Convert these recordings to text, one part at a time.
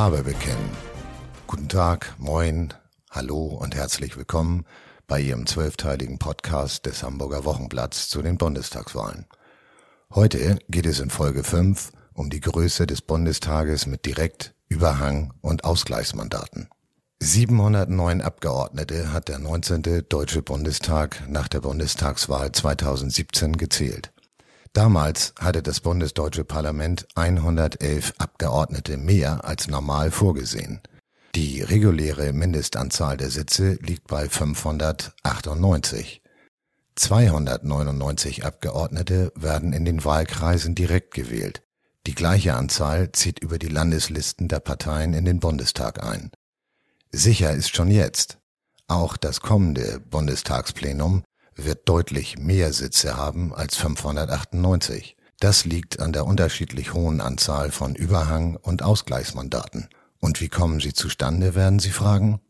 Farbe bekennen. Guten Tag, moin, hallo und herzlich willkommen bei Ihrem zwölfteiligen Podcast des Hamburger Wochenblatts zu den Bundestagswahlen. Heute geht es in Folge 5 um die Größe des Bundestages mit Direkt-, Überhang- und Ausgleichsmandaten. 709 Abgeordnete hat der 19. Deutsche Bundestag nach der Bundestagswahl 2017 gezählt. Damals hatte das bundesdeutsche Parlament 111 Abgeordnete mehr als normal vorgesehen. Die reguläre Mindestanzahl der Sitze liegt bei 598. 299 Abgeordnete werden in den Wahlkreisen direkt gewählt. Die gleiche Anzahl zieht über die Landeslisten der Parteien in den Bundestag ein. Sicher ist schon jetzt, auch das kommende Bundestagsplenum wird deutlich mehr Sitze haben als 598. Das liegt an der unterschiedlich hohen Anzahl von Überhang- und Ausgleichsmandaten. Und wie kommen sie zustande, werden Sie fragen?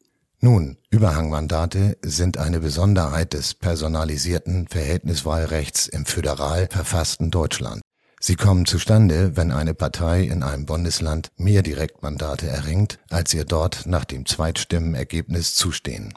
Nun, Überhangmandate sind eine Besonderheit des personalisierten Verhältniswahlrechts im föderal verfassten Deutschland. Sie kommen zustande, wenn eine Partei in einem Bundesland mehr Direktmandate erringt, als ihr dort nach dem Zweitstimmenergebnis zustehen.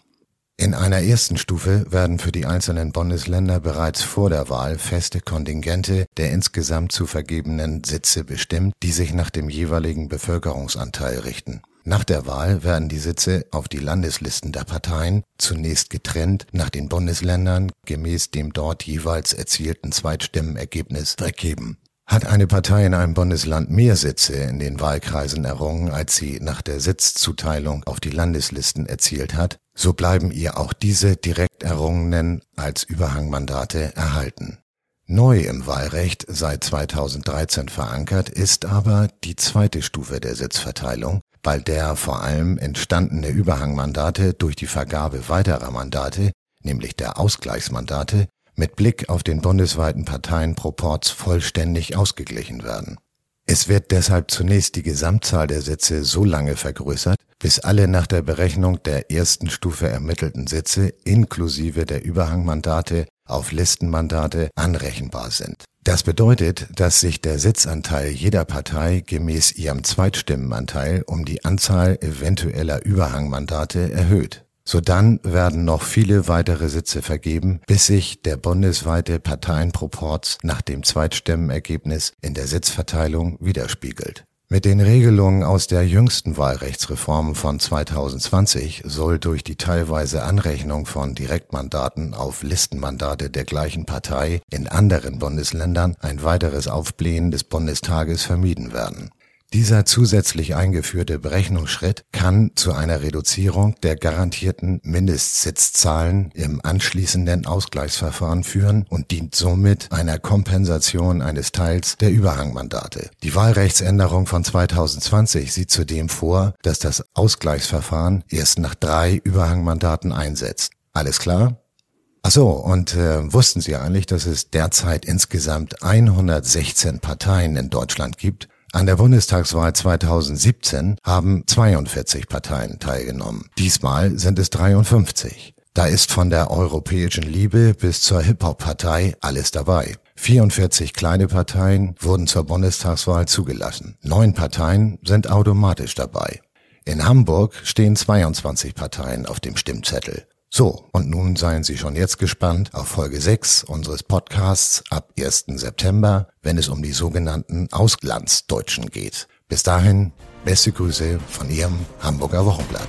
In einer ersten Stufe werden für die einzelnen Bundesländer bereits vor der Wahl feste Kontingente der insgesamt zu vergebenen Sitze bestimmt, die sich nach dem jeweiligen Bevölkerungsanteil richten. Nach der Wahl werden die Sitze auf die Landeslisten der Parteien zunächst getrennt nach den Bundesländern gemäß dem dort jeweils erzielten Zweitstimmenergebnis vergeben. Hat eine Partei in einem Bundesland mehr Sitze in den Wahlkreisen errungen, als sie nach der Sitzzuteilung auf die Landeslisten erzielt hat, so bleiben ihr auch diese direkt errungenen als Überhangmandate erhalten. Neu im Wahlrecht seit 2013 verankert ist aber die zweite Stufe der Sitzverteilung, bei der vor allem entstandene Überhangmandate durch die Vergabe weiterer Mandate, nämlich der Ausgleichsmandate, mit Blick auf den bundesweiten Parteienproporz vollständig ausgeglichen werden. Es wird deshalb zunächst die Gesamtzahl der Sitze so lange vergrößert, bis alle nach der Berechnung der ersten Stufe ermittelten Sitze inklusive der Überhangmandate auf Listenmandate anrechenbar sind. Das bedeutet, dass sich der Sitzanteil jeder Partei gemäß ihrem Zweitstimmenanteil um die Anzahl eventueller Überhangmandate erhöht. Sodann werden noch viele weitere Sitze vergeben, bis sich der bundesweite Parteienproporz nach dem Zweitstimmenergebnis in der Sitzverteilung widerspiegelt. Mit den Regelungen aus der jüngsten Wahlrechtsreform von 2020 soll durch die teilweise Anrechnung von Direktmandaten auf Listenmandate der gleichen Partei in anderen Bundesländern ein weiteres Aufblähen des Bundestages vermieden werden. Dieser zusätzlich eingeführte Berechnungsschritt kann zu einer Reduzierung der garantierten Mindestsitzzahlen im anschließenden Ausgleichsverfahren führen und dient somit einer Kompensation eines Teils der Überhangmandate. Die Wahlrechtsänderung von 2020 sieht zudem vor, dass das Ausgleichsverfahren erst nach drei Überhangmandaten einsetzt. Alles klar? Ach so, und äh, wussten Sie eigentlich, dass es derzeit insgesamt 116 Parteien in Deutschland gibt an der Bundestagswahl 2017 haben 42 Parteien teilgenommen. Diesmal sind es 53. Da ist von der europäischen Liebe bis zur Hip-Hop-Partei alles dabei. 44 kleine Parteien wurden zur Bundestagswahl zugelassen. Neun Parteien sind automatisch dabei. In Hamburg stehen 22 Parteien auf dem Stimmzettel. So, und nun seien Sie schon jetzt gespannt auf Folge 6 unseres Podcasts ab 1. September, wenn es um die sogenannten Auslandsdeutschen geht. Bis dahin, beste Grüße von Ihrem Hamburger Wochenblatt.